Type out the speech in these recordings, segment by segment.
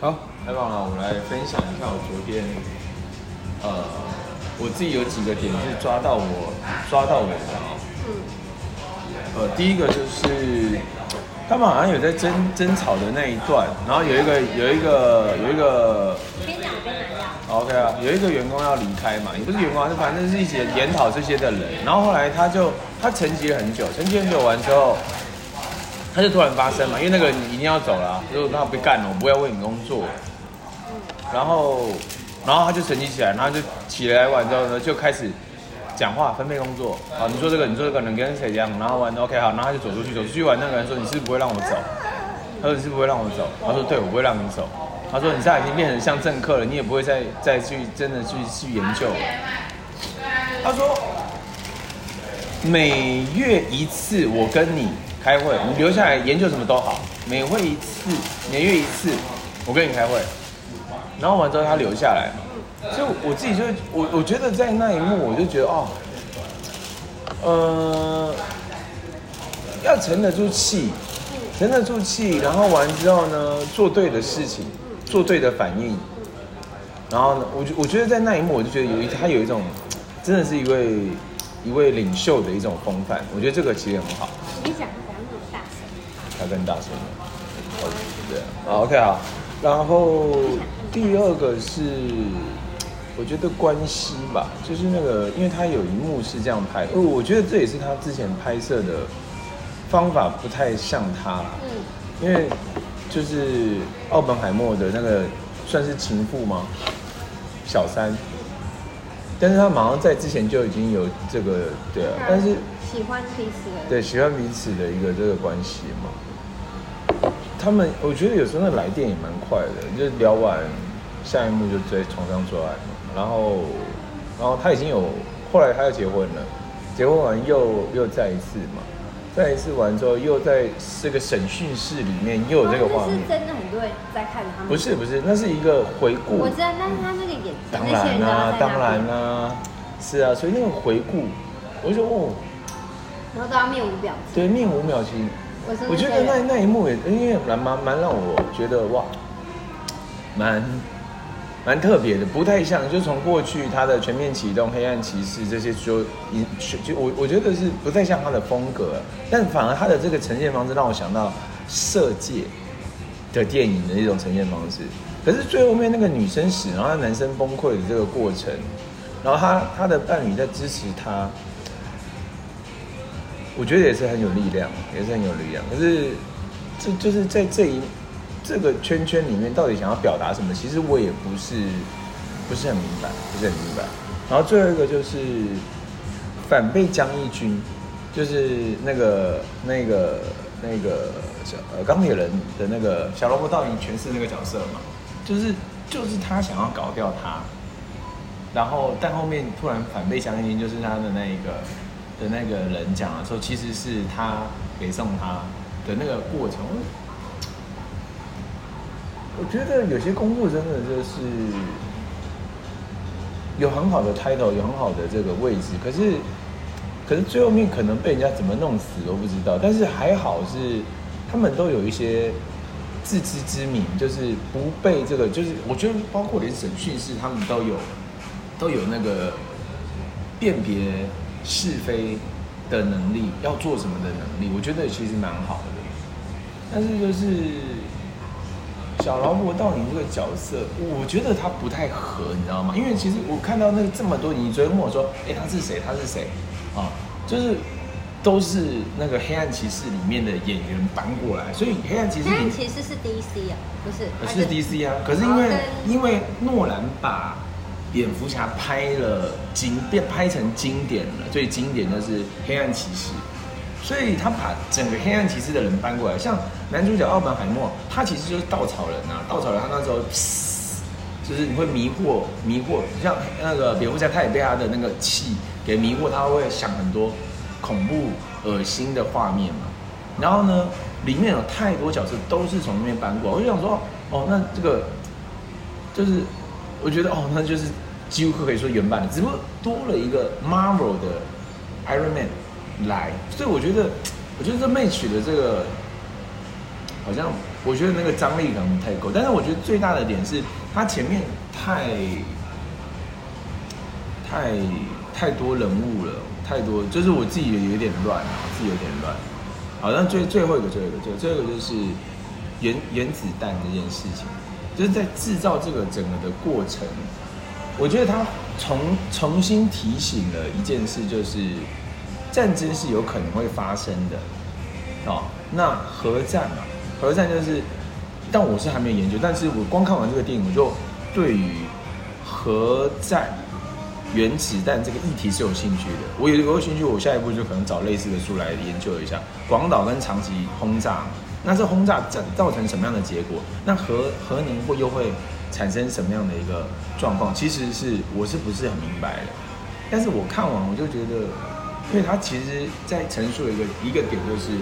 好，开放了，我来分享一下我昨天，呃，我自己有几个点是抓到我抓到我的啊。嗯。呃，第一个就是他们好像有在争争吵的那一段，然后有一个有一个有一个。边讲边来呀。OK 啊，有一个员工要离开嘛，也不是员工，就反正是一起研讨这些的人，然后后来他就他沉寂了很久，沉寂很久完之后。他就突然发声嘛，因为那个人一定要走了，如果他不干了，我不要为你工作。然后，然后他就沉寂起来，然后就起来完之后呢，就开始讲话，分配工作。好，你说这个，你说这个，能跟谁讲？然后完，OK，好，然后他就走出去，走出去完，那个人说：“你是不，会让我走？”他说：“你是不，会让我走？”他说：“对，我不会让你走。”他说：“你现在已经变成像政客了，你也不会再再去真的去去研究。”他说：“每月一次，我跟你。”开会，你留下来研究什么都好。每会一次，每月一次，我跟你开会。然后完之后他留下来，所以我自己就我我觉得在那一幕我就觉得哦，呃，要沉得住气，沉得住气，然后完之后呢，做对的事情，做对的反应。然后呢，我我觉得在那一幕我就觉得有一他有一种，真的是一位一位领袖的一种风范。我觉得这个其实很好。他更大声对啊，OK 好，然后第二个是，我觉得关系吧，就是那个，因为他有一幕是这样拍，哦，我觉得这也是他之前拍摄的方法不太像他，嗯，因为就是奥本海默的那个算是情妇吗？小三，但是他马上在之前就已经有这个，对啊，但是喜欢彼此的，对，喜欢彼此的一个这个关系嘛。他们，我觉得有时候那来电也蛮快的，就聊完，下一幕就在床上做爱嘛。然后，然后他已经有，后来他要结婚了，结婚完又又再一次嘛，再一次完之后又在这个审讯室里面又有这个画面。是真的很多人在看他们。不是不是，那是一个回顾。我知道，但是他那个眼神，当然啊，当然啊，是啊，所以那个回顾，我就说哦，然后大家面无表情。对，面无表情。我觉得那那一幕也因为蛮蛮蛮让我觉得哇，蛮蛮特别的，不太像，就从过去他的全面启动、黑暗骑士这些就一就我我觉得是不太像他的风格，但反而他的这个呈现方式让我想到色戒的电影的一种呈现方式。可是最后面那个女生死，然后男生崩溃的这个过程，然后他他的伴侣在支持他。我觉得也是很有力量，也是很有力量。可是，这就是在这一这个圈圈里面，到底想要表达什么？其实我也不是不是很明白，不是很明白。然后最后一个就是反被江一军，就是那个那个那个小呃钢铁人的那个小萝卜道尼诠释那个角色嘛，就是就是他想要搞掉他，然后但后面突然反被江一军，就是他的那一个。的那个人讲的时候，其实是他给送他的那个过程。我觉得有些工作真的就是有很好的 title，有很好的这个位置，可是可是最后面可能被人家怎么弄死都不知道。但是还好是他们都有一些自知之明，就是不被这个，就是我觉得包括连审讯室他们都有都有那个辨别。是非的能力，要做什么的能力，我觉得其实蛮好的。但是就是小劳勃到你这个角色，我觉得他不太合，你知道吗？因为其实我看到那个这么多，你昨天问我说，哎，他是谁？他是谁？啊，就是都是那个黑暗骑士里面的演员搬过来，所以黑暗骑士，黑暗骑士是 DC 啊，不是？是 DC 啊，可是因为因为诺兰把。蝙蝠侠拍了经变拍成经典了，最经典的是黑暗骑士，所以他把整个黑暗骑士的人搬过来，像男主角奥本海默，他其实就是稻草人啊，稻草人他那时候，就是你会迷惑迷惑，像那个蝙蝠侠他也被他的那个气给迷惑，他会想很多恐怖恶心的画面嘛，然后呢，里面有太多角色都是从那边搬过来，我就想说，哦，那这个就是。我觉得哦，那就是几乎可以说原版的，只不过多了一个 Marvel 的 Iron Man 来，所以我觉得，我觉得这 match 的这个好像我觉得那个张力可能不太够。但是我觉得最大的点是，他前面太太太多人物了，太多，就是我自己也有点乱啊，自己有点乱。好，那最最后一个，最后一个，最最后一个就是原原子弹这件事情，就是在制造这个整个的过程，我觉得他重重新提醒了一件事，就是战争是有可能会发生的。哦，那核战嘛，核战就是，但我是还没有研究，但是我光看完这个电影，我就对于核战、原子弹这个议题是有兴趣的。我有有兴趣，我下一步就可能找类似的书来研究一下广岛跟长崎轰炸，那这轰炸造造成什么样的结果？那核核能会又会产生什么样的一个状况？其实是我是不是很明白的，但是我看完我就觉得，因为他其实在陈述一个一个点就是。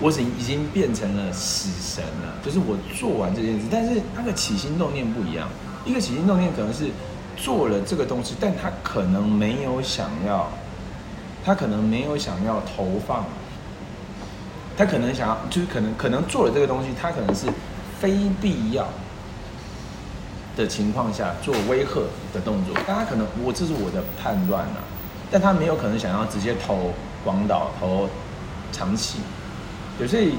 我已已经变成了死神了，就是我做完这件事，但是那个起心动念不一样。一个起心动念可能是做了这个东西，但他可能没有想要，他可能没有想要投放，他可能想要，就是可能可能做了这个东西，他可能是非必要的情况下做威吓的动作。但他可能我这是我的判断呐，但他没有可能想要直接投广岛投长崎。有所以，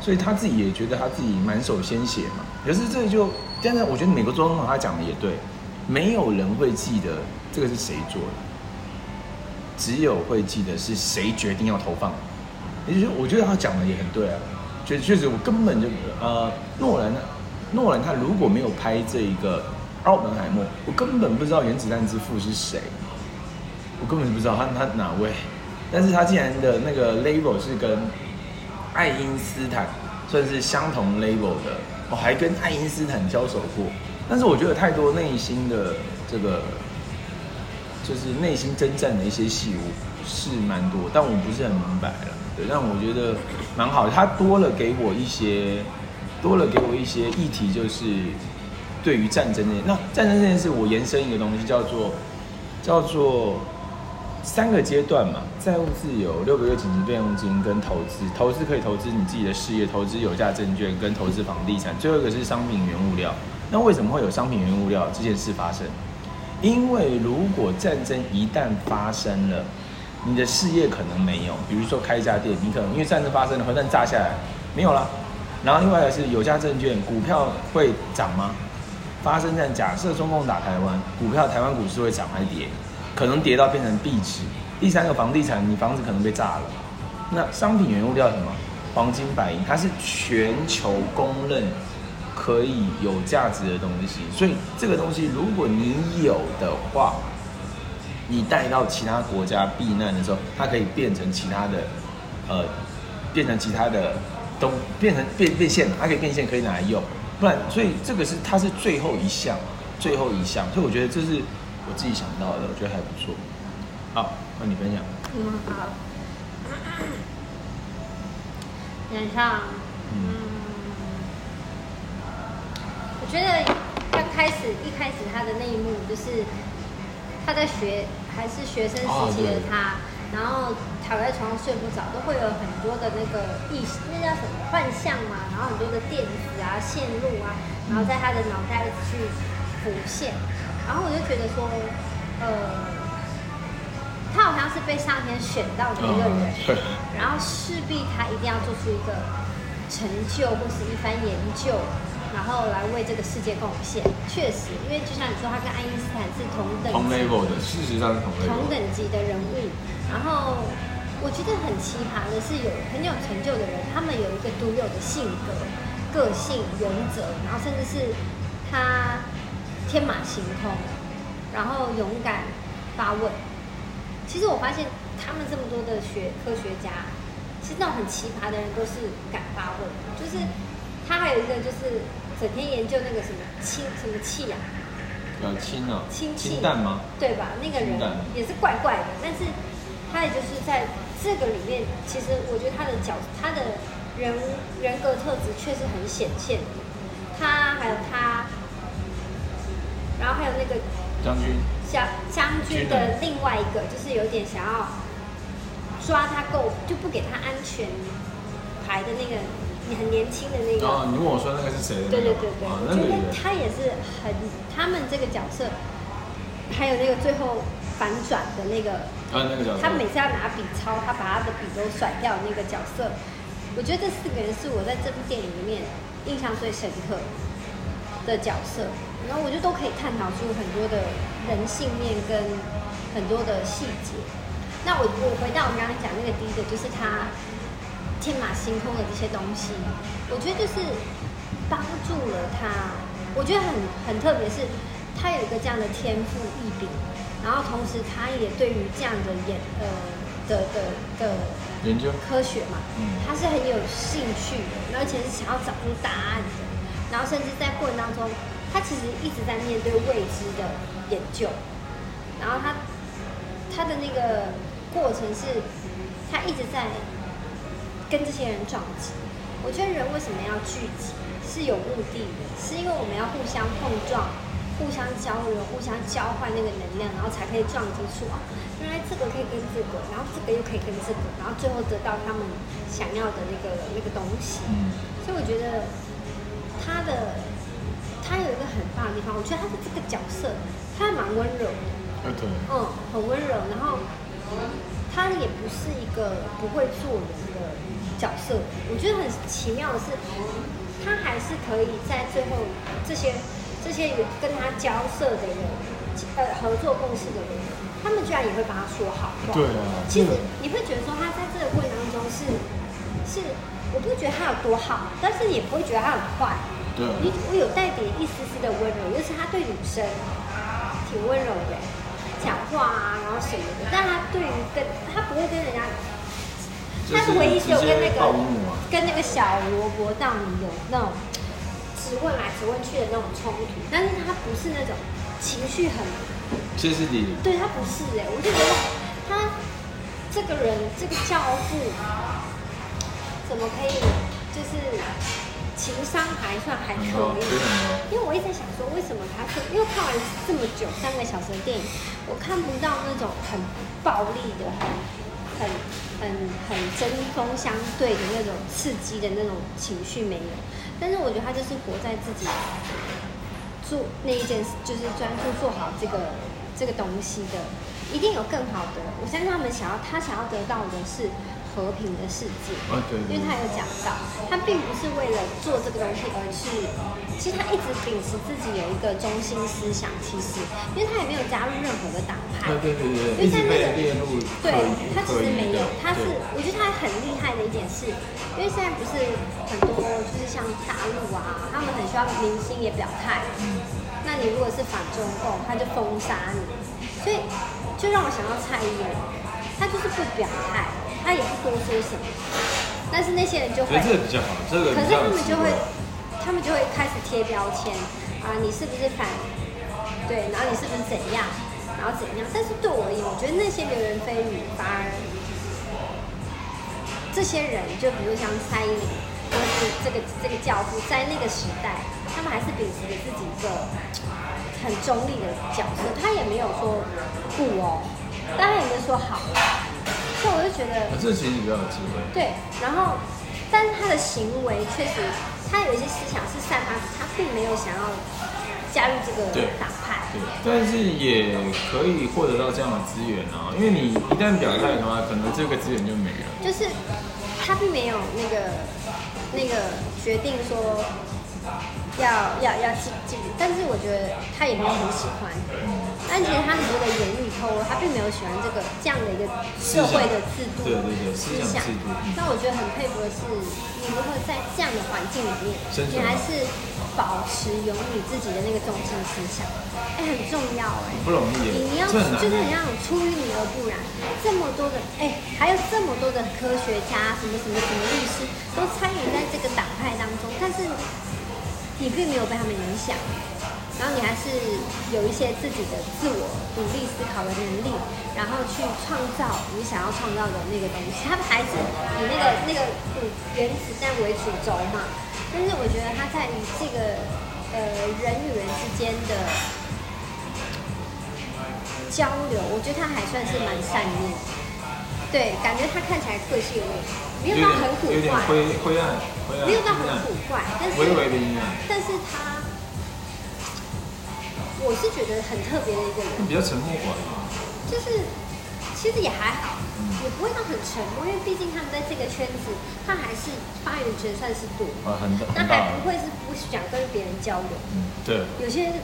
所以他自己也觉得他自己满手鲜血嘛。可是这就，但是我觉得美国总统他讲的也对，没有人会记得这个是谁做的，只有会记得是谁决定要投放。也就是我觉得他讲的也很对啊，确确实我根本就呃，诺兰，诺兰他如果没有拍这一个奥本海默，我根本不知道原子弹之父是谁，我根本就不知道他他哪位。但是他竟然的那个 label 是跟爱因斯坦算是相同 label 的，我还跟爱因斯坦交手过，但是我觉得太多内心的这个，就是内心征战的一些戏物是蛮多，但我不是很明白了。对，但我觉得蛮好，他多了给我一些，多了给我一些议题，就是对于战争这件，那战争这件事，我延伸一个东西叫做叫做。三个阶段嘛，债务自由、六个月紧急备用金跟投资。投资可以投资你自己的事业，投资有价证券跟投资房地产。最后一个是商品原物料。那为什么会有商品原物料这件事发生？因为如果战争一旦发生了，你的事业可能没有。比如说开一家店，你可能因为战争发生了，核弹炸下来没有了。然后另外一个是有价证券，股票会涨吗？发生在假设中共打台湾，股票台湾股市会涨还是跌？可能跌到变成壁纸。第三个房地产，你房子可能被炸了。那商品原物料什么？黄金、白银，它是全球公认可以有价值的东西。所以这个东西，如果你有的话，你带到其他国家避难的时候，它可以变成其他的，呃，变成其他的东，变成变变现，它可以变现，可以拿来用。不然，所以这个是它是最后一项，最后一项。所以我觉得这是。我自己想到的，我觉得还不错。好，那你分享。嗯，好。演唱，嗯，我觉得要开始一开始他的那一幕，就是他在学还是学生时期的他，哦、然后躺在床上睡不着，都会有很多的那个意识，那叫什么幻象嘛，然后很多的电子啊、线路啊，然后在他的脑袋去浮现。然后我就觉得说，呃，他好像是被上天选到的一个人，然后势必他一定要做出一个成就或是一番研究，然后来为这个世界贡献。确实，因为就像你说，他跟爱因斯坦是同等级的，事实上是同同等级的人物。然后我觉得很奇葩的是，有很有成就的人，他们有一个独有的性格、个性、原则，然后甚至是他。天马行空，然后勇敢发问。其实我发现他们这么多的学科学家，其实那种很奇葩的人都是敢发问。就是他还有一个就是整天研究那个什么氢什么气啊，呃氢啊，氢气氢弹吗？对吧？那个人也是怪怪的，但是他也就是在这个里面，其实我觉得他的角他的人人格特质确实很显现。他还有他。然后还有那个将军，小将军的另外一个，就是有点想要抓他够，就不给他安全牌的那个很年轻的那个。哦，你问我说那个是谁的？对对对对，哦、我觉得他也是很，他们这个角色，还有那个最后反转的那个，啊那个角色，他每次要拿笔抄，他把他的笔都甩掉那个角色，我觉得这四个人是我在这部电影里面印象最深刻的角色，然后我觉得都可以探讨出很多的人性面跟很多的细节。那我我回到我们刚刚讲那个第一个，就是他天马行空的这些东西，我觉得就是帮助了他。我觉得很很特别，是他有一个这样的天赋异禀，然后同时他也对于这样的研呃的的的研究科学嘛，嗯，他是很有兴趣的，而且是想要找出答案的。然后甚至在过程当中，他其实一直在面对未知的研究，然后他他的那个。过程是，他一直在跟这些人撞击。我觉得人为什么要聚集，是有目的的，是因为我们要互相碰撞、互相交流、互相交换那个能量，然后才可以撞击出啊，原来这个可以跟这个，然后这个又可以跟这个，然后最后得到他们想要的那个那个东西。嗯。所以我觉得他的他有一个很棒的地方，我觉得他的这个角色他还蛮温柔的。Okay. 嗯，很温柔，然后。他也不是一个不会做人的角色，我觉得很奇妙的是，他还是可以在最后这些这些跟他交涉的人，呃，合作共事的人，他们居然也会帮他说好话。对啊，其实你会觉得说他在这个过程当中是是，我不会觉得他有多好，但是也不会觉得他很坏。对，你我有带点一丝丝的温柔，就是他对女生挺温柔的。讲话啊，然后什么的，但他对于跟他不会跟人家，他是唯一只有跟那个跟那个小萝卜道尼有那种只问来只问去的那种冲突，但是他不是那种情绪很歇斯底里，对他不是哎、欸，我就觉得他这个人这个教父怎么可以就是。情商还算还可以，因为我一直在想说，为什么他是？因为看完这么久三个小时的电影，我看不到那种很暴力的、很很很很针锋相对的那种刺激的那种情绪没有。但是我觉得他就是活在自己做那一件事，就是专注做好这个这个东西的，一定有更好的。我相信他们想要，他想要得到的是。和平的世界，因为他有讲到，他并不是为了做这个东西而去，其实他一直秉持自己有一个中心思想，其实，因为他也没有加入任何的党派，对对对，因为在那个对，他其实没有，他是，我觉得他很厉害的一点是，因为现在不是很多就是像大陆啊，他们很需要明星也表态，那你如果是反中共，他就封杀你，所以就让我想到蔡英文，他就是不表态。他也不多说什么，但是那些人就会，这个比较好，这个可是他们就会，他们就会开始贴标签啊，你是不是反？对，然后你是不是怎样？然后怎样？但是对我而言，我觉得那些流言蜚语反而，这些人就比如像蔡依林，或是这个这个教父，在那个时代，他们还是秉持着自己一个很中立的角色，他也没有说不哦，但他也没有说好。所以我就觉得，啊、这其实比较有机会。对，然后，但是他的行为确实，他有一些思想是散发，他并没有想要加入这个党派。对，但是也可以获得到这样的资源啊，因为你一旦表态的话，可能这个资源就没了。就是他并没有那个那个决定说要要要进进，但是我觉得他也没有很喜欢。但其实他很多的言语透露，他并没有喜欢这个这样的一个社会的制度，对对对，思想。那我觉得很佩服的是，你如何在这样的环境里面，你还是保持有你自己的那个中心思想，哎、欸，很重要哎、欸，不容易。你你要就是很像出淤泥而不染，这么多的哎、欸，还有这么多的科学家，什么什么什么律师都参与在这个党派当中，但是你并没有被他们影响。然后你还是有一些自己的自我独立思考的能力，然后去创造你想要创造的那个东西。他们还是以那个那个原子弹为主轴嘛，但是我觉得他在于这个呃人与人之间的交流，我觉得他还算是蛮善念。对，感觉他看起来个性有点没有到很古怪，有点灰灰暗，灰暗，没有到很古怪，但是微微的阴暗。但是他，我是觉得很特别的一个人，比较沉默寡言，就是其实也还好，嗯、也不会到很沉默，因为毕竟他们在这个圈子，他还是发言权算是多，啊，很那还不会是不想跟别人交流，嗯，对，有些。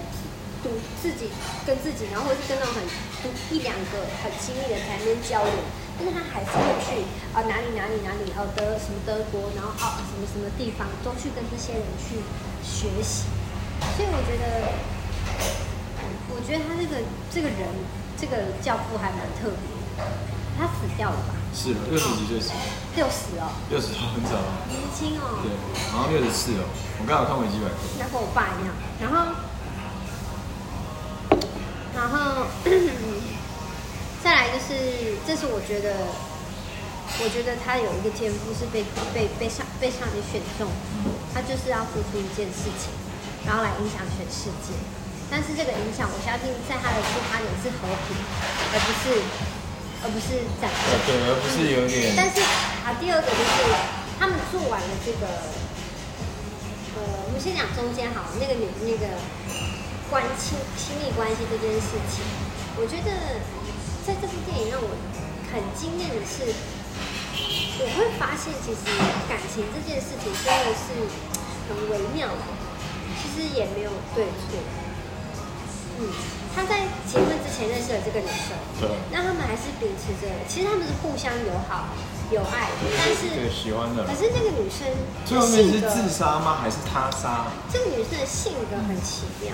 独自己跟自己，然后是跟那种很一两个很亲密的才能交流，但是他还是会去啊哪里哪里哪里，哦德什么德国，然后啊什么什么地方都去跟这些人去学习。所以我觉得，我觉得他这个这个人这个教父还蛮特别。他死掉了吧？是六十几岁死。六十哦。六十很早。年轻哦。对，好像六十四哦。我刚好看维基百科。那跟我爸一样，然后。然后 再来就是，这是我觉得，我觉得他有一个天赋是被被被上被上帝选中，他就是要付出一件事情，然后来影响全世界。但是这个影响，我相信在他的出发点是和平，而不是而不是战争。对，而不是有点。但是啊，第二个就是他们做完了这个，呃，我们先讲中间好了，那个女那个。关亲亲密关系这件事情，我觉得在这部电影让我很惊艳的是，我会发现其实感情这件事情真的是很微妙的，其实也没有对错。嗯，他在结婚之前认识了这个女生，对，那他们还是秉持着，其实他们是互相友好。有爱，但是对喜欢的。可是那个女生最后面是自杀吗？还是他杀？这个女生的性格很奇妙，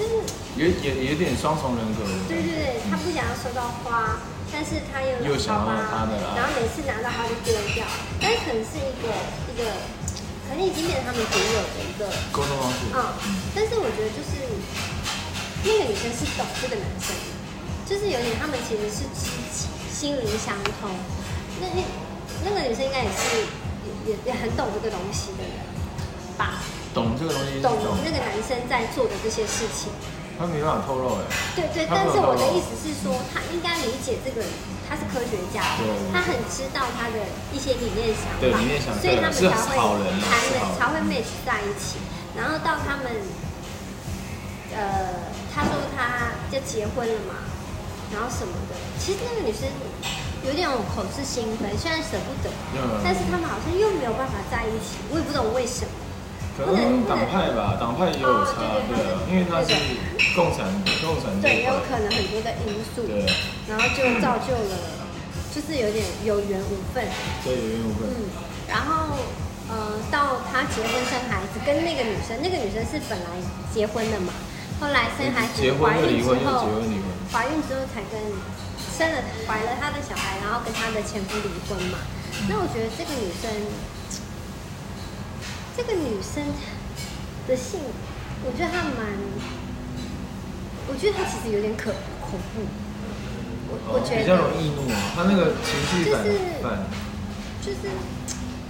就是有有有点双重人格。对对对，他不想要收到花，但是他又又想要他的，然后每次拿到花就丢掉。但是可能是一个一个，可能已经变成他们独有的一个沟通方式。嗯，但是我觉得就是那个女生是懂这个男生，就是有点他们其实是知己，心灵相通。那那那个女生应该也是也也很懂这个东西的人吧？懂这个东西，懂那个男生在做的这些事情。他没办法透露哎。对对，但是我的意思是说，他应该理解这个人，他是科学家，他很知道他的一些理念想法，所以他们才会才会才会 match 在一起。然后到他们，呃，他说他就结婚了嘛，然后什么的，其实那个女生。有点口是心非，虽然舍不得，但是他们好像又没有办法在一起，我也不懂为什么。可能党派吧，党派也有差，对啊，因为他是共产，共产对，也有可能很多的因素，对，然后就造就了，就是有点有缘无分，对，有缘无分。嗯，然后呃，到他结婚生孩子，跟那个女生，那个女生是本来结婚的嘛，后来生孩子，怀孕之后，怀孕之后才跟。生了怀了他的小孩，然后跟他的前夫离婚嘛。那我觉得这个女生，这个女生的性，我觉得她蛮，我觉得她其实有点可恐怖。我我觉得比较容易易怒啊，她那个情绪就是就是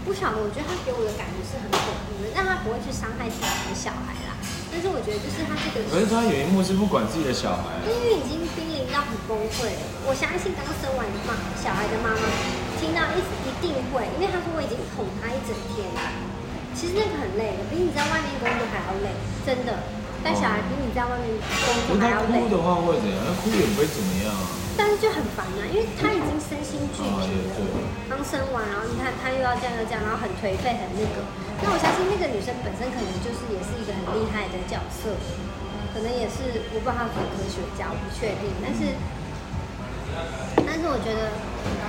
不晓得，我觉得她给我的感觉是很恐怖的，但她不会去伤害自己的小孩啦。但是我觉得就是她这个，可是她有一幕是不管自己的小孩，因为已经濒临到很崩溃了。我相信刚生完妈小孩的妈妈听到一一定会，因为她说我已经哄她一整天了。其实那个很累的，比你在外面工作还要累，真的。带小孩比你在外面工作还要累。哭的话会怎样？他哭也不会怎么样啊。但是就很烦啊，因为他已经身心俱疲了，刚生完，然后你看她又要这样又这样，然后很颓废，很那个。那我相信那个女生本身可能就是也是一个很厉害的角色，可能也是我不知道她是科学家，我不确定。但是，但是我觉得，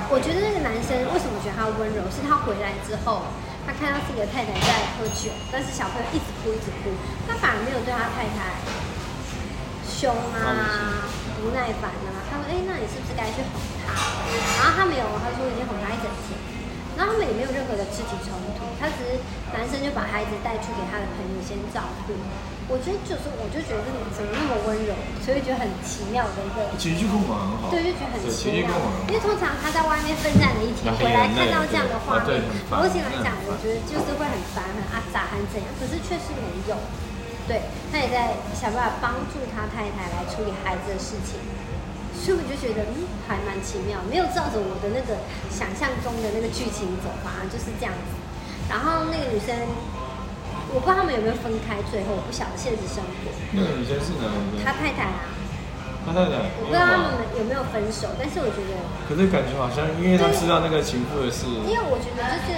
我觉得那个男生为什么觉得他温柔？是他回来之后，他看到自己的太太在喝酒，但是小朋友一直哭一直哭，他反而没有对他太太凶啊、不耐烦啊。他说：“哎，那你是不是该去哄他？”然后他没有，他说已经哄他一整天。他们也没有任何的肢体冲突，他只是男生就把孩子带去给他的朋友先照顾。我觉得就是，我就觉得这女生那么温柔，所以觉得很奇妙的一个情绪控管很好。对，就觉得很奇妙。因为通常他在外面奋战了一天，回来看到这样的画面，目前来讲，我觉得就是会很烦、很阿杂、很怎样。可是确实没有，对，他也在想办法帮助他太太来处理孩子的事情。所以我就觉得嗯还蛮奇妙，没有照着我的那个想象中的那个剧情走，反而就是这样子。然后那个女生，我不知道他们有没有分开，最后我不晓得现实生活。那个女生是哪一个？他太太啊。他太太。我不知道他们有没有分手，但是我觉得。可是感觉好像，因为他知道那个情妇的事。因为我觉得就是，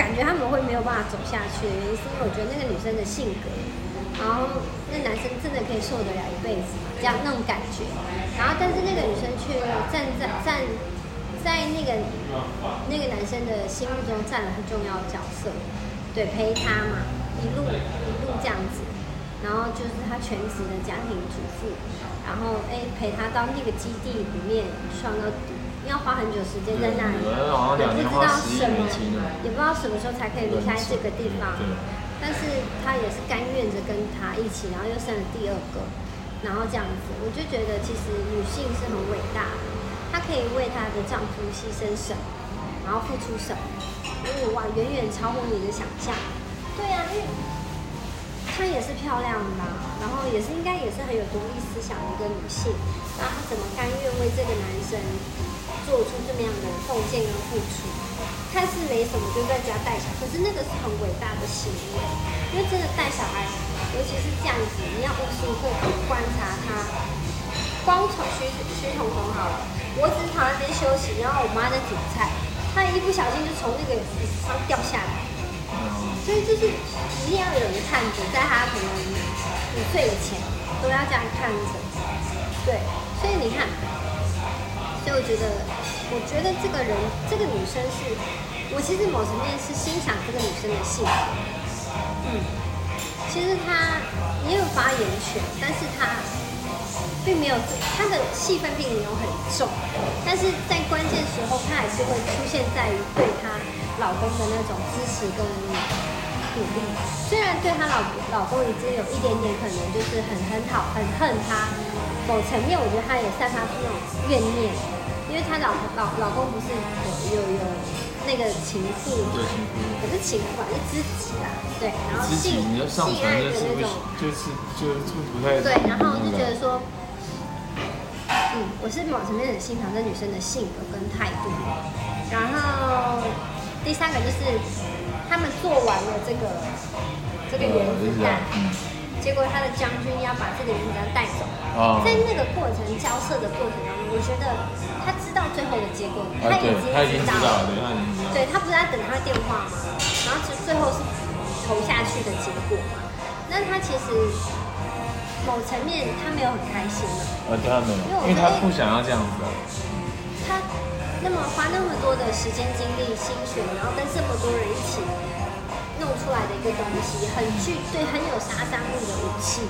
感觉他们会没有办法走下去的原因，是因为我觉得那个女生的性格。然后那男生真的可以受得了一辈子？这样那种感觉。然后但是那个女生却站在站在那个那个男生的心目中占了很重要的角色，对，陪他嘛，一路一路这样子。然后就是他全职的家庭主妇，然后哎陪他到那个基地里面上到，要花很久时间在那里，也不知道什么，也不知道什么时候才可以离开这个地方。但是她也是甘愿着跟他一起，然后又生了第二个，然后这样子，我就觉得其实女性是很伟大的，她可以为她的丈夫牺牲什么，然后付出什么，因为哇，远远超乎你的想象。对呀、啊，因为她也是漂亮的嘛，然后也是应该也是很有独立思想的一个女性，然后她怎么甘愿为这个男生做出这么样的奉献跟付出？看似没什么，就在家带小孩，可是那个是很伟大的行为，因为真的带小孩，尤其是这样子，你要无时无刻观察他。光从徐徐彤彤好了，我只躺在那边休息，然后我妈在煮菜，他一不小心就从那个椅子上掉下来，所以就是一定要有人看着，在他可能午睡前都要这样看着，对，所以你看，所以我觉得。我觉得这个人，这个女生是，我其实某层面是欣赏这个女生的性格。嗯，其实她也有发言权，但是她并没有，她的戏份并没有很重，但是在关键时候，她还是会出现在于对她老公的那种支持跟鼓励。虽然对她老老公已经有一点点可能就是很很好很恨她，某层面我觉得她也散发出那种怨念。因为她老老老公不是有有有那个情妇，对情妇，可是情妇是知己啦，对，然后性性爱的那种，就是就就不太对，然后就觉得说，嗯，我是某层面很欣赏这女生的性格跟态度，然后第三个就是他们做完了这个这个原子弹，结果他的将军要把这个原子弹带走，在那个过程交涉的过程当中，我觉得。他最后的结果，他已经知道了。对，他不是在等他电话吗？然后就最后是投下去的结果嘛。那他其实某层面他没有很开心了。呃，对他没有，因为他不想要这样子。他那么花那么多的时间、精力、心血，然后跟这么多人一起弄出来的一个东西，很具对很有杀伤力的武器，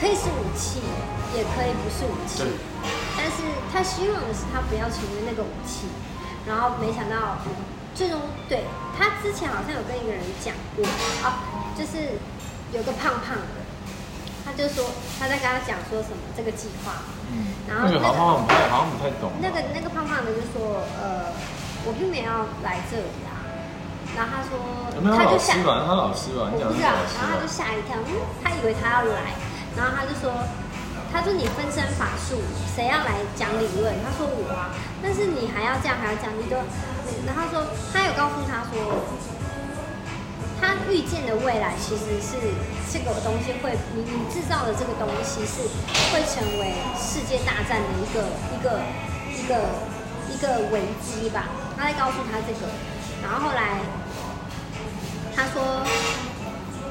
可以是武器，也可以不是武器。但是他希望的是他不要成为那个武器，然后没想到最终对他之前好像有跟一个人讲过啊，就是有个胖胖的，他就说他在跟他讲说什么这个计划，嗯，然后那个好像不太好像不太懂，那个那个胖胖的就说呃我并没有要来这里啊，然后他说他就吓，他老师吧，我不知道，然后他就吓一跳，嗯，他以为他要来，然后他就说。他说：“你分身法术，谁要来讲理论？”他说：“我啊。”但是你还要这样，还要讲，你都……然后说他有告诉他说，他预见的未来其实是这个东西会，你你制造的这个东西是会成为世界大战的一个一个一个一个危机吧？他在告诉他这个，然后后来他说，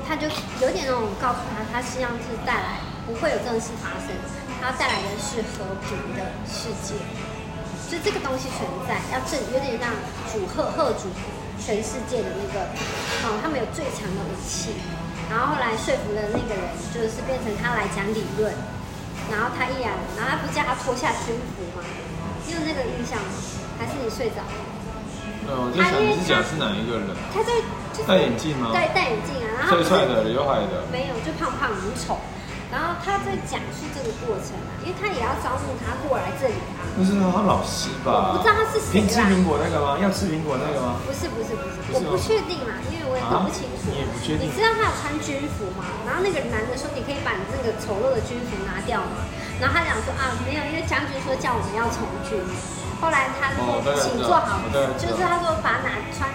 他就有点那种告诉他，他实际上是带来。不会有这种事发生，它带来的是和平的世界。就这个东西存在，要正有点像主贺贺主全世界的那个，哦，他们有最强的武器。然后后来说服了那个人，就是变成他来讲理论。然后他依然，然后他不叫他脱下军服吗？你有那个印象吗？还是你睡着了？呃，我就想你是讲是哪一个人？他在、就是、戴眼镜吗？对，戴眼镜啊，然后帅帅的，刘海的。没有，就胖胖很丑。然后他在讲述这个过程啊，因为他也要招募他过来这里啊。不是啊，他老师吧？我不知道他是谁啦。吃苹果那个吗？要吃苹果那个吗？不是不是不是，我不确定啦，因为我也搞不清楚。你也不确定？你知道他有穿军服吗？然后那个男的说：“你可以把你这个丑陋的军服拿掉吗？”然后他讲说：“啊，没有，因为将军说叫我们要从军。”后来他说：“请坐好。”就是他说：“把哪穿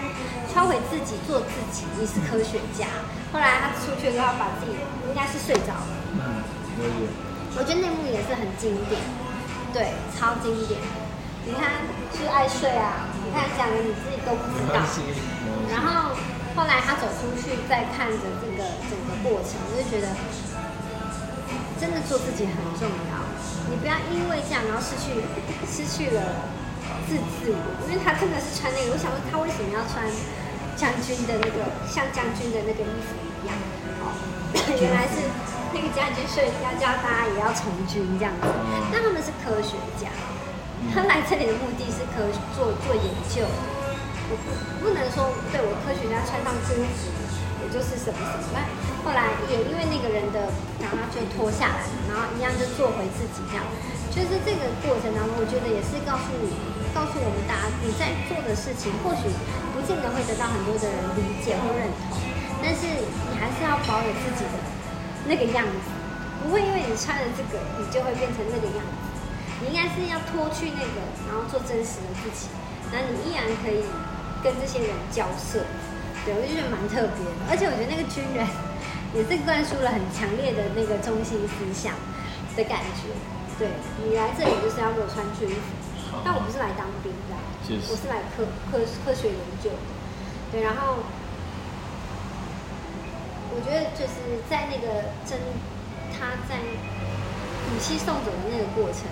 穿回自己，做自己，你是科学家。”后来他出去之后，把自己应该是睡着了。嗯。我觉得那幕也是很经典，对，超经典。你看，是爱睡啊！你看讲的你自己都不知道。然后后来他走出去，再看着这个整个过程，我就觉得真的做自己很重要。你不要因为这样，然后失去失去了自自我。因为他真的是穿那个，我想说他为什么要穿将军的那个像将军的那个衣服一样？哦，原来是。那个将军说要叫大家也要从军这样子，但他们是科学家，他来这里的目的是科做做研究。我不不能说对我科学家穿上军服，我就是什么什么。但后来也因为那个人的，然后他就脱下来，然后一样就做回自己这样。就是这个过程当中，我觉得也是告诉你，告诉我们大家，你在做的事情或许不见得会得到很多的人理解或认同，但是你还是要保有自己的。那个样子，不会因为你穿了这个，你就会变成那个样子。你应该是要脱去那个，然后做真实的自己，然后你依然可以跟这些人交涉。对，我就觉得蛮特别的。而且我觉得那个军人也是灌输了很强烈的那个中心思想的感觉。对，你来这里就是要给我穿军服，但我不是来当兵的，我是来科科科学研究的。对，然后。我觉得就是在那个真，他在武器送走的那个过程，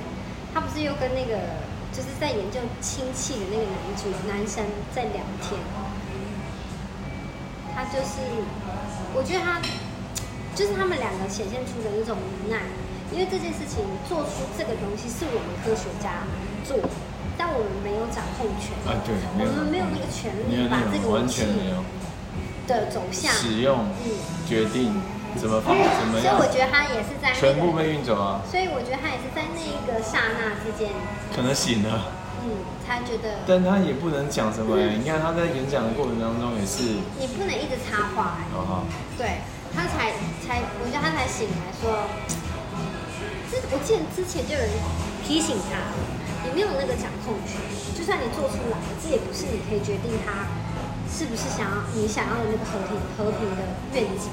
他不是又跟那个就是在研究氢气的那个男主男生在聊天，他就是，我觉得他就是他们两个显现出的一种无奈，因为这件事情做出这个东西是我们科学家做，但我们没有掌控权，啊，对，我们没有那个权利把这个武器。的走向，使用，嗯，决定怎么放，怎么样，所以我觉得他也是在全部被运走啊。所以我觉得他也是在那一个刹那之间，可能醒了，嗯，他觉得，但他也不能讲什么、欸。你看他在演讲的过程当中也是，你不能一直插话、欸，哦对，他才才，我觉得他才醒来说，这我记得之前就有人提醒他，你没有那个掌控权，就算你做出来，这也不是你可以决定他。是不是想要你想要的那个和平和平的愿景，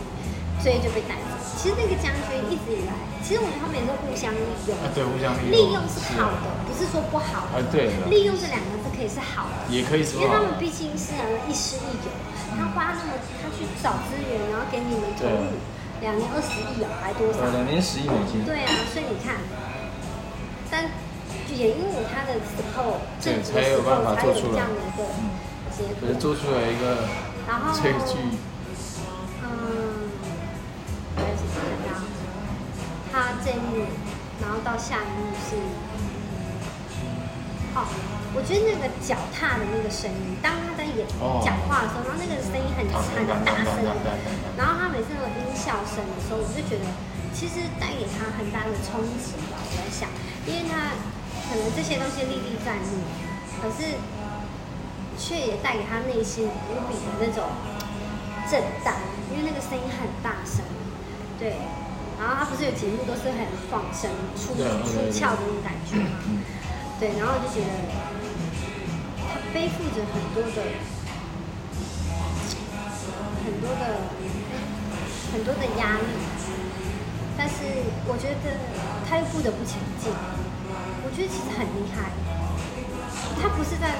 所以就被带走。其实那个将军一直以来，其实我觉得他们也是互相利用。啊，对，互相利用。利用是好的，不是说不好。啊，对。利用这两个字可以是好的，也可以是。因为他们毕竟是亦师亦友，他花那么他去找资源，然后给你们投入两年二十亿哦，还多少？两年十亿美金。对啊，所以你看，但也因为他的时候，正值的时候才有这样的一个。可是做出来一个这一句，嗯？他这一幕，然后到下一幕是，哦，我觉得那个脚踏的那个声音，当他在演讲话的时候，然后那个声音很很大声，然后他每次那种音效声的时候，我就觉得其实带给他很大的冲击吧。我在想，因为他可能这些东西历历在目，可是。却也带给他内心无比的那种震荡，因为那个声音很大声，对。然后他不是有节目都是很放声、出出窍的那种感觉，对。然后就觉得他背负着很多的、很多的、很多的压力，但是我觉得他又不得不前进。我觉得其实很厉害，他不是在。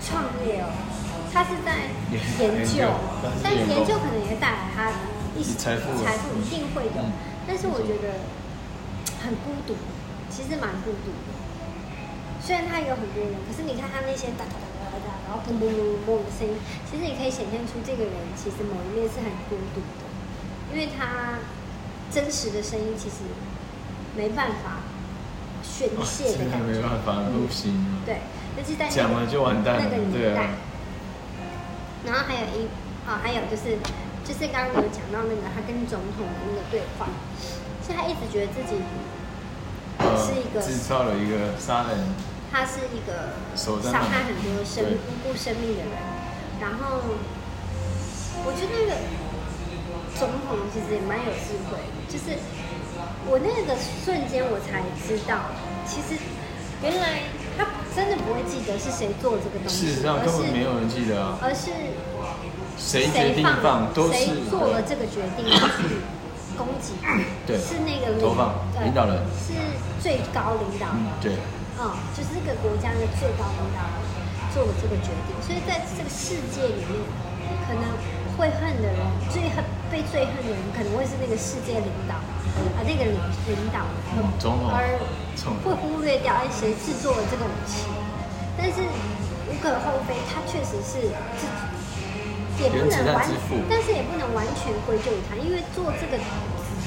创业哦，他是在研究，但是研究可能也会带来他一些财富，财富一定会的。但是我觉得很孤独，其实蛮孤独的。虽然他有很多人，可是你看他那些哒哒哒哒哒，然后嘣嘣嘣嘣的声音，其实你可以显现出这个人其实某一面是很孤独的，因为他真实的声音其实没办法宣泄的感觉，没办法录音，对。就是在讲了就完蛋了，那个年代。然后还有一哦，还有就是就是刚刚有讲到那个他跟总统的那个对话，其实他一直觉得自己是一个制造了一个杀人，他是一个伤害很多生无辜生命的人，然后我觉得那个总统其实也蛮有智慧，就是我那个瞬间我才知道，其实原来。他真的不会记得是谁做这个东西，事实上根本没有人记得啊。而是谁决定放，都是谁做了这个决定去攻击？对，是那个投放领导人，是最高领导人。对，嗯，就是这个国家的最高领导人做了这个决定，所以在这个世界里面，可能会恨的人，最恨被最恨的人，可能会是那个世界领导啊，那个领领导，总统而。会忽略掉哎，谁制作了这个武器？但是无可厚非，他确实是自己，也不能完，但是也不能完全归咎于他，因为做这个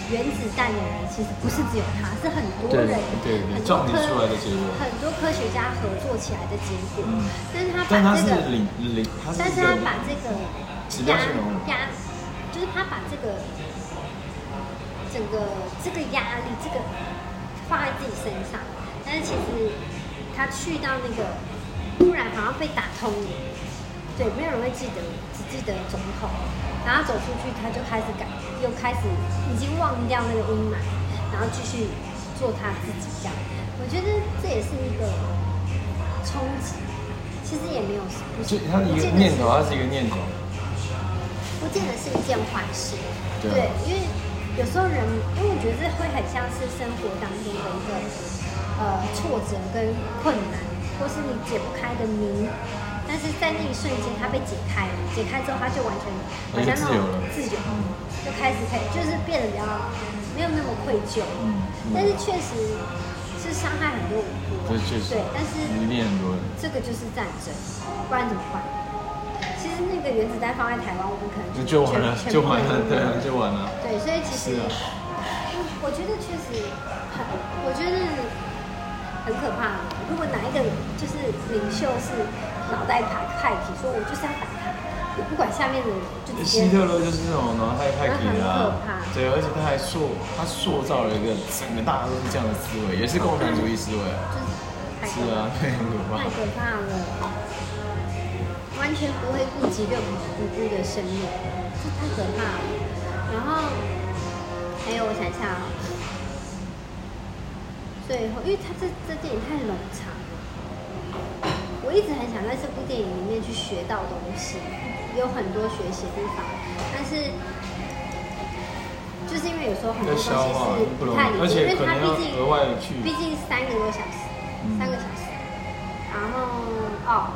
原子弹的人其实不是只有他，是很多人，对，对，很多科出来的结果，很多科学家合作起来的结果。嗯、但是他把这个，但是他把这个压压，就是他把这个整个这个压力这个。放在自己身上，但是其实他去到那个突然好像被打通了，对，没有人会记得，只记得总统。然后走出去，他就开始改，又开始已经忘掉那个阴霾，然后继续做他自己这样。我觉得这也是一个冲击，其实也没有，不是他的一个念头，他是一个念头，不见得是一件坏事，对，对，因为。有时候人，因为我觉得这会很像是生活当中的一个呃挫折跟困难，或是你解不开的谜，但是在那一瞬间它被解开了，解开之后它就完全好像那种自由，就开始可以就是变得比较没有那么愧疚，嗯，但是确实是伤害很多无辜，对，但是这个就是战争，不然怎么办？个原子弹放在台湾，我们可能就就完了，就完了，对啊，就完了。对，所以其实，我觉得确实很，我觉得很可怕。如果哪一个就是领袖是脑袋派派体，说我就是要打他，我不管下面的人，就希特勒就是这种脑袋派体啊，对，而且他还塑他塑造了一个整个大家都是这样的思维，也是共产主义思维啊，就是啊，对，很可怕，太可怕了。完全不会顾及任何无辜的生命，这太可怕了。然后还有，我想一下啊，最后，因为他这这电影太冗长了，我一直很想在这部电影里面去学到东西，有很多学习的地方，但是就是因为有时候很多东西是不太理解，因为它毕竟毕竟三个多小时，三个小时，然后哦。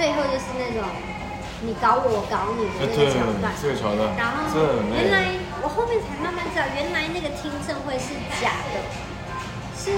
最后就是那种你搞我，我搞你的那个桥段，这个桥段。然后原来我后面才慢慢知道，原来那个听证会是假的，是